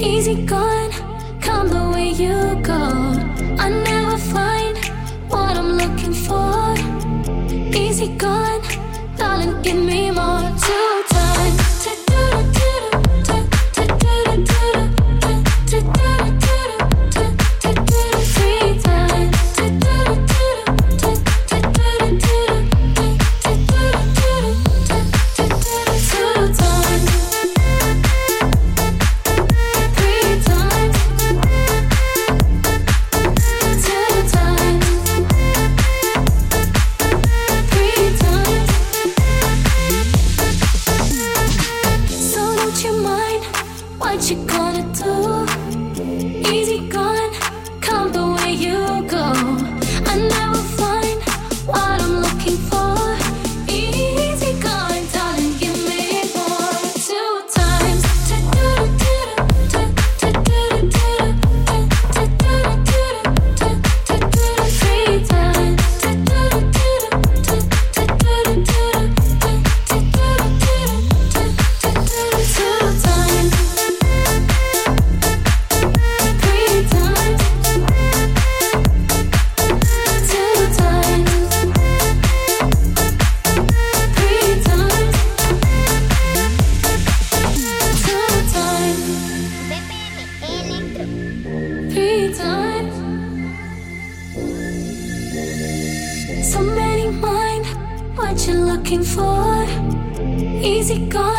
easy gone. Come the way you go. I never find what I'm looking for. Easy gone, darling, give me more. gone.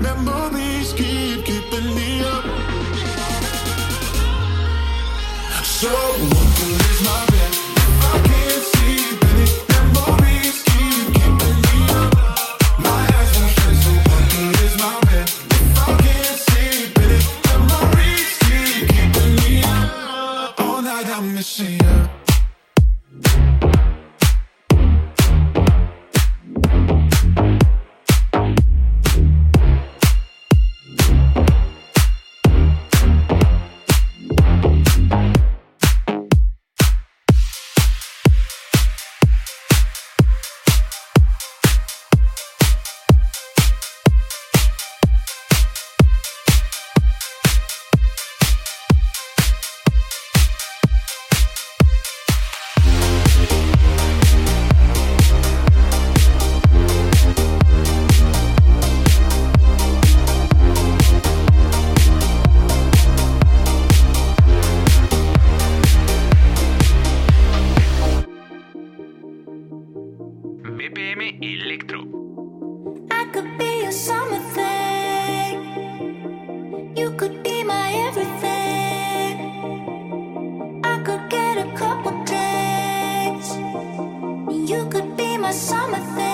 Memories keep keeping me up. So my my summer thing.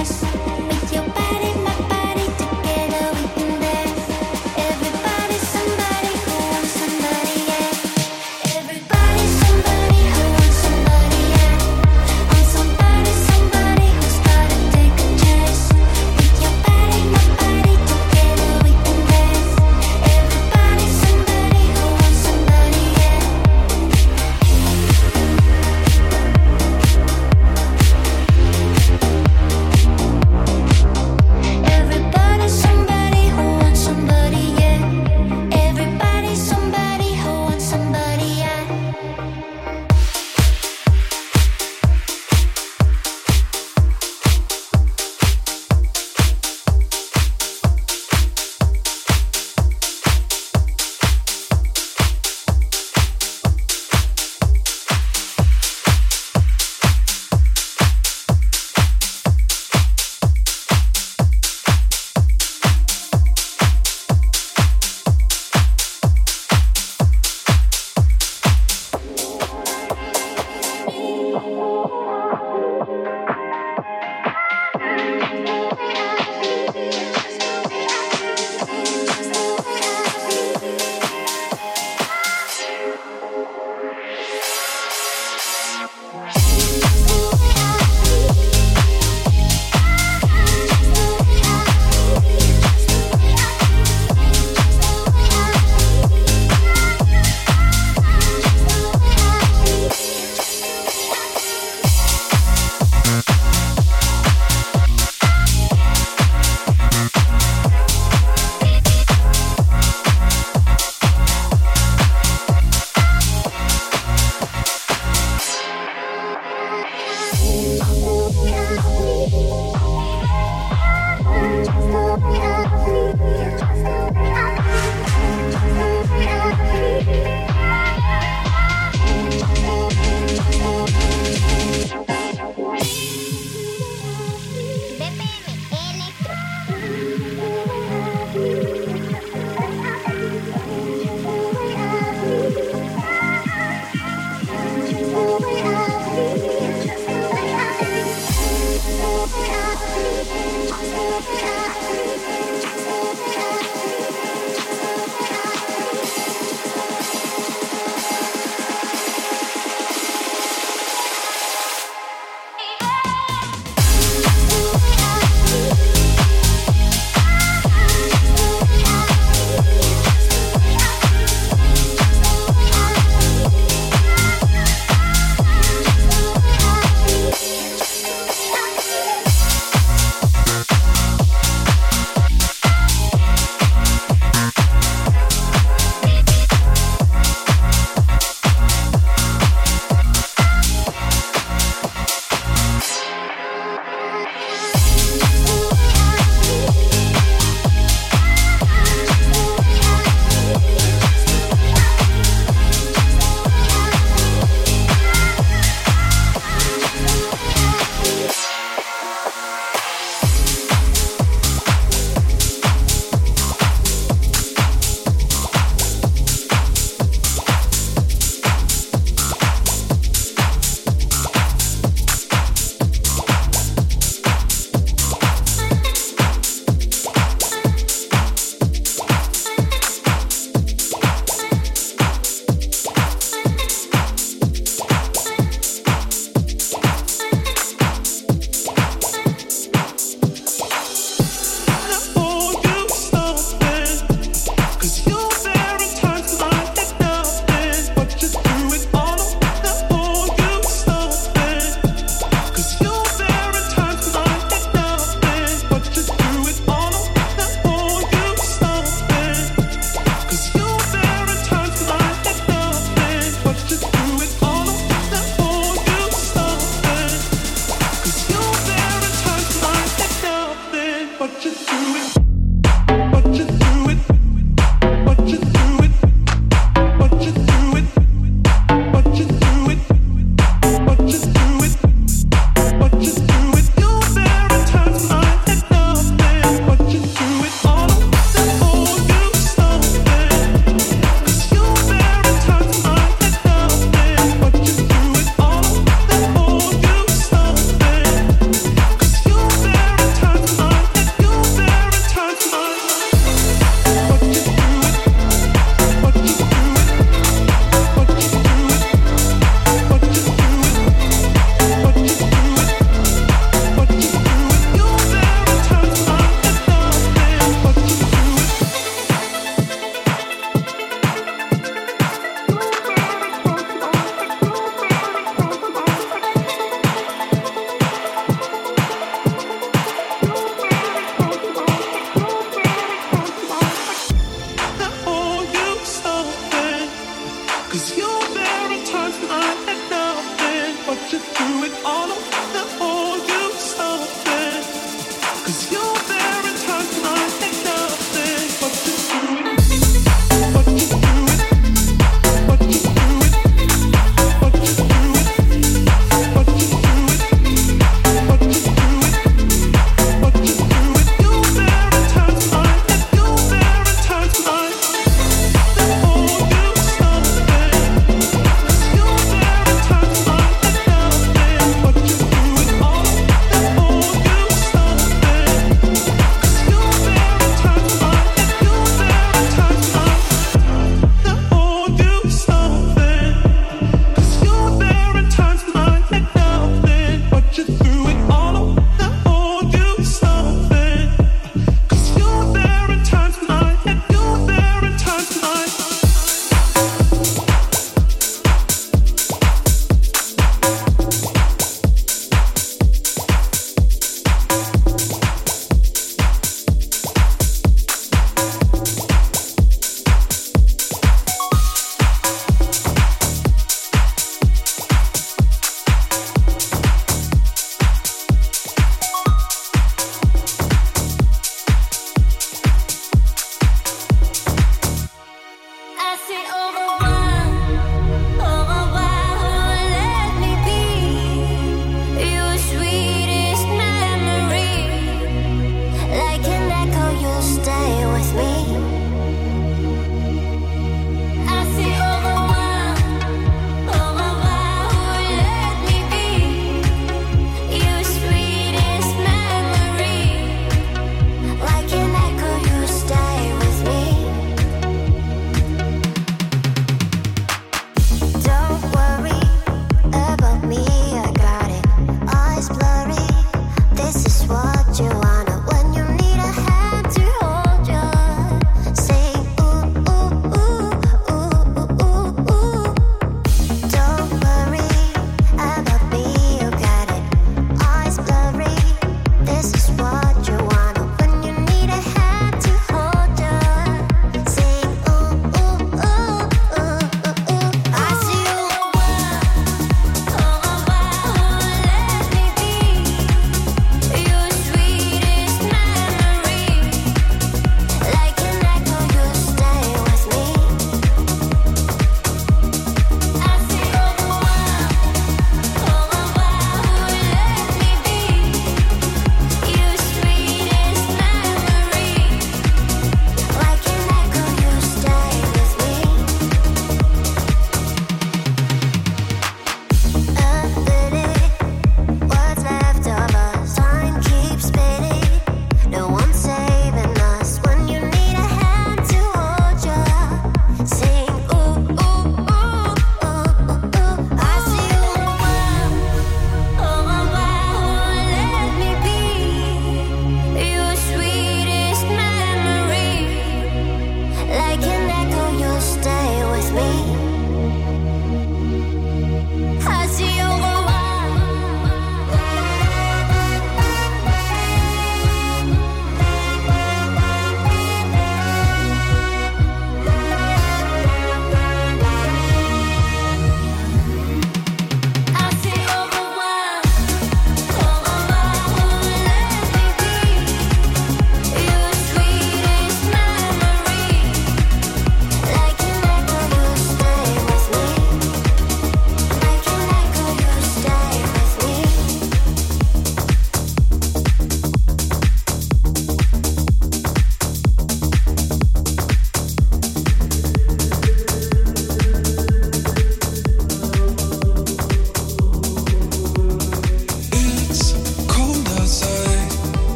mess.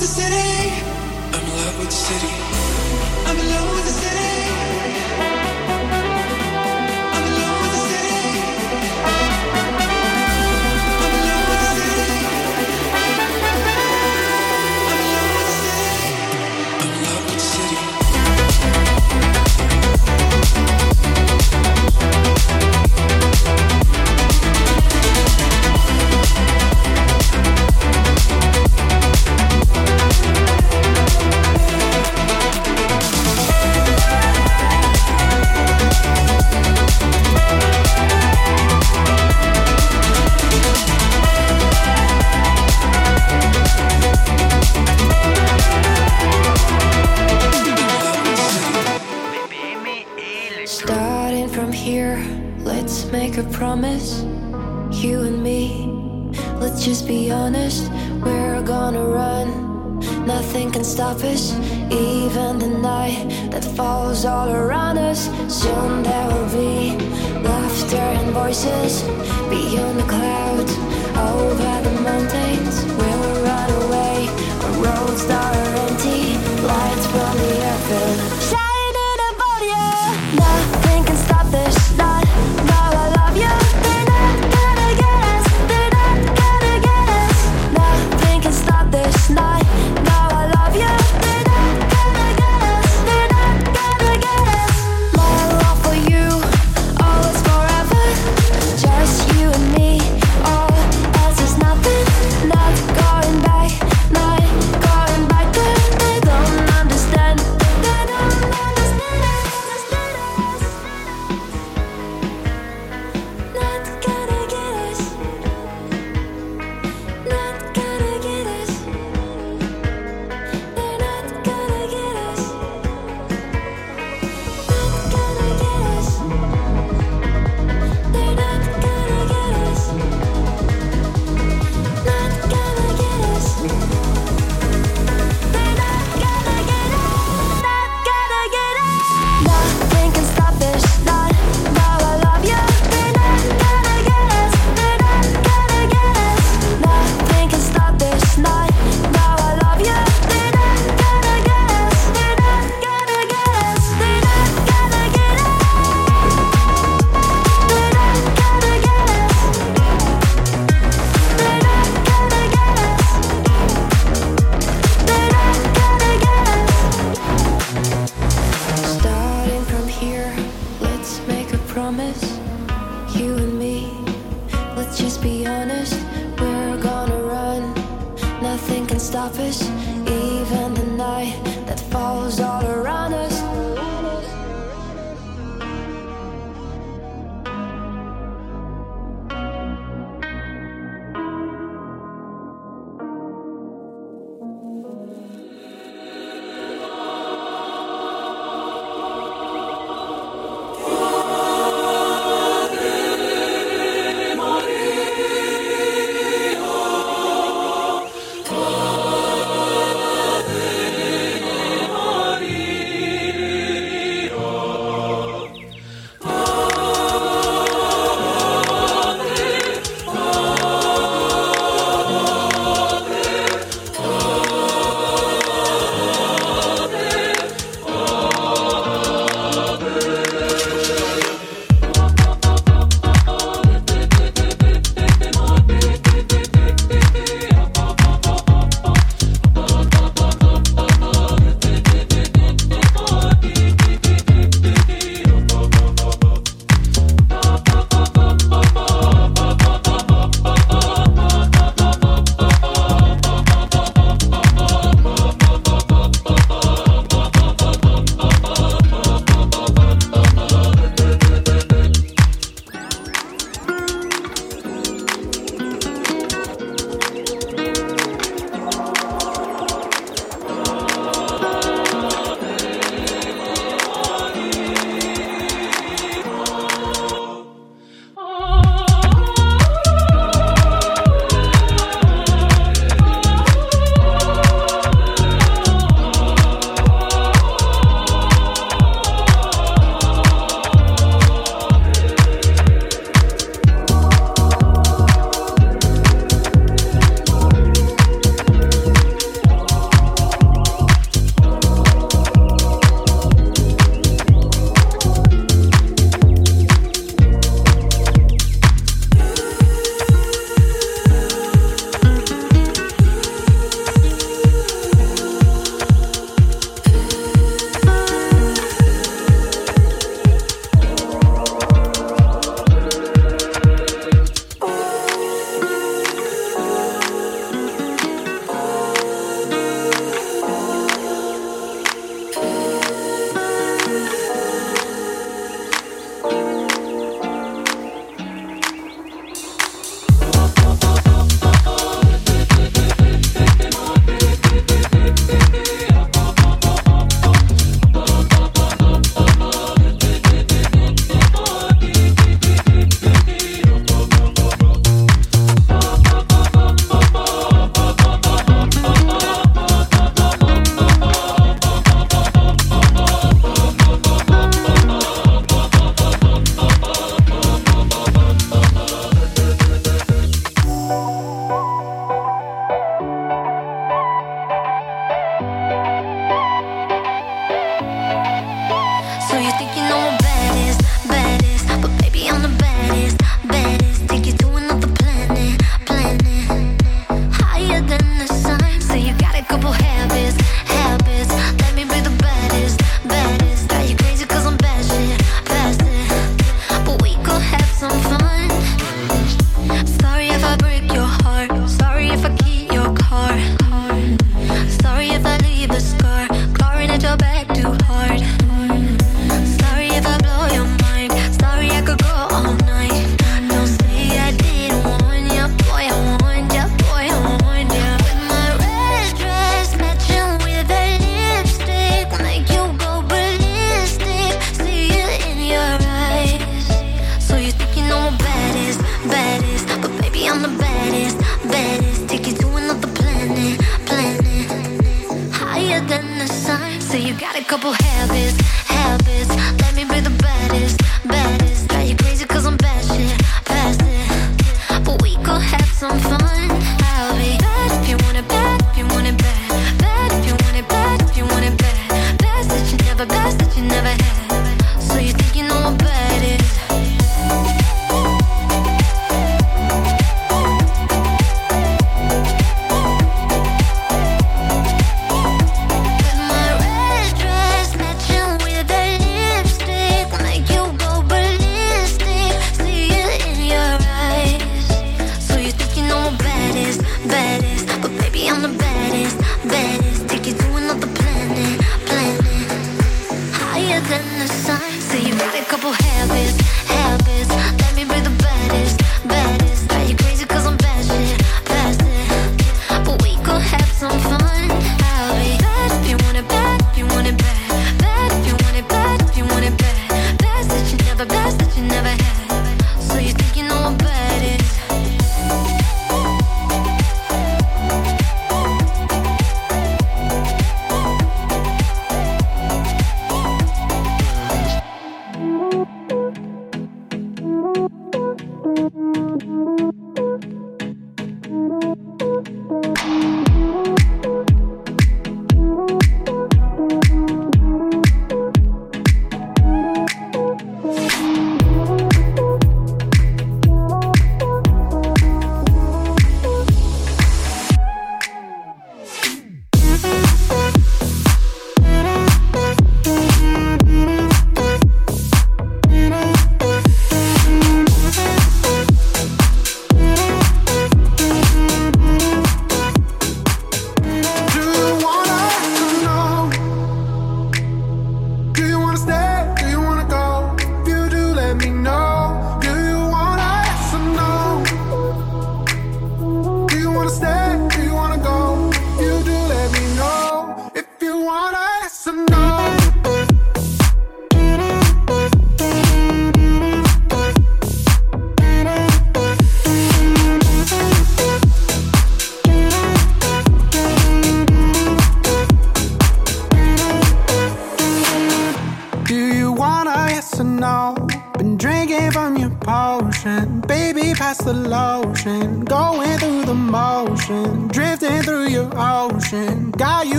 with the city. I'm in love with the city. I'm in love with the city. selfish. Even the night that falls all around us, soon there will be laughter and voices beyond the clouds, over the mountains. We'll run away on roads that. can't stop us.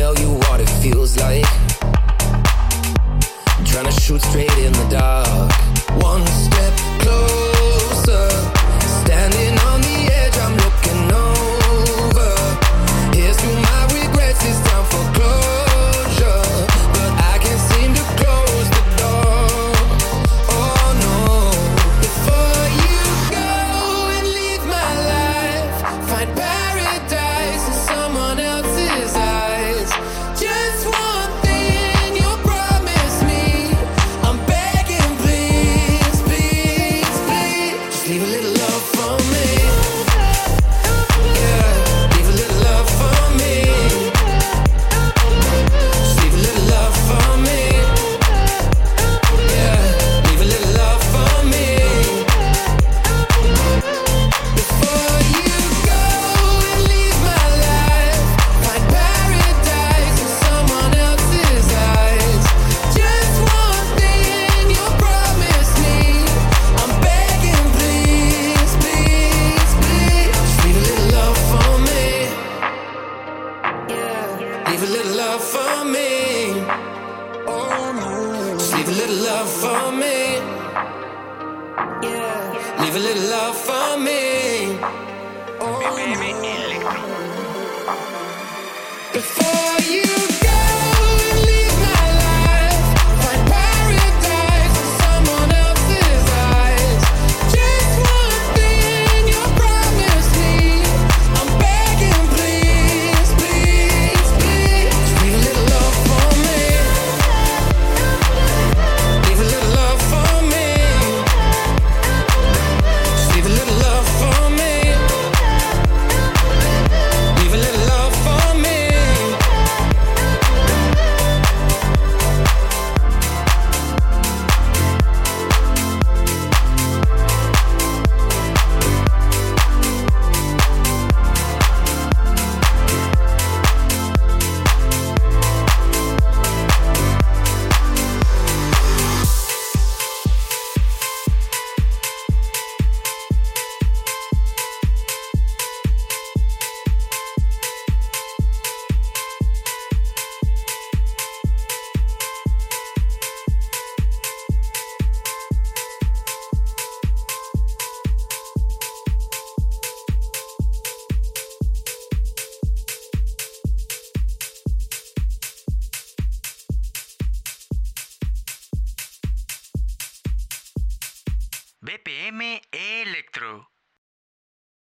tell you what it feels like. Trying to shoot straight in the dark. Once before.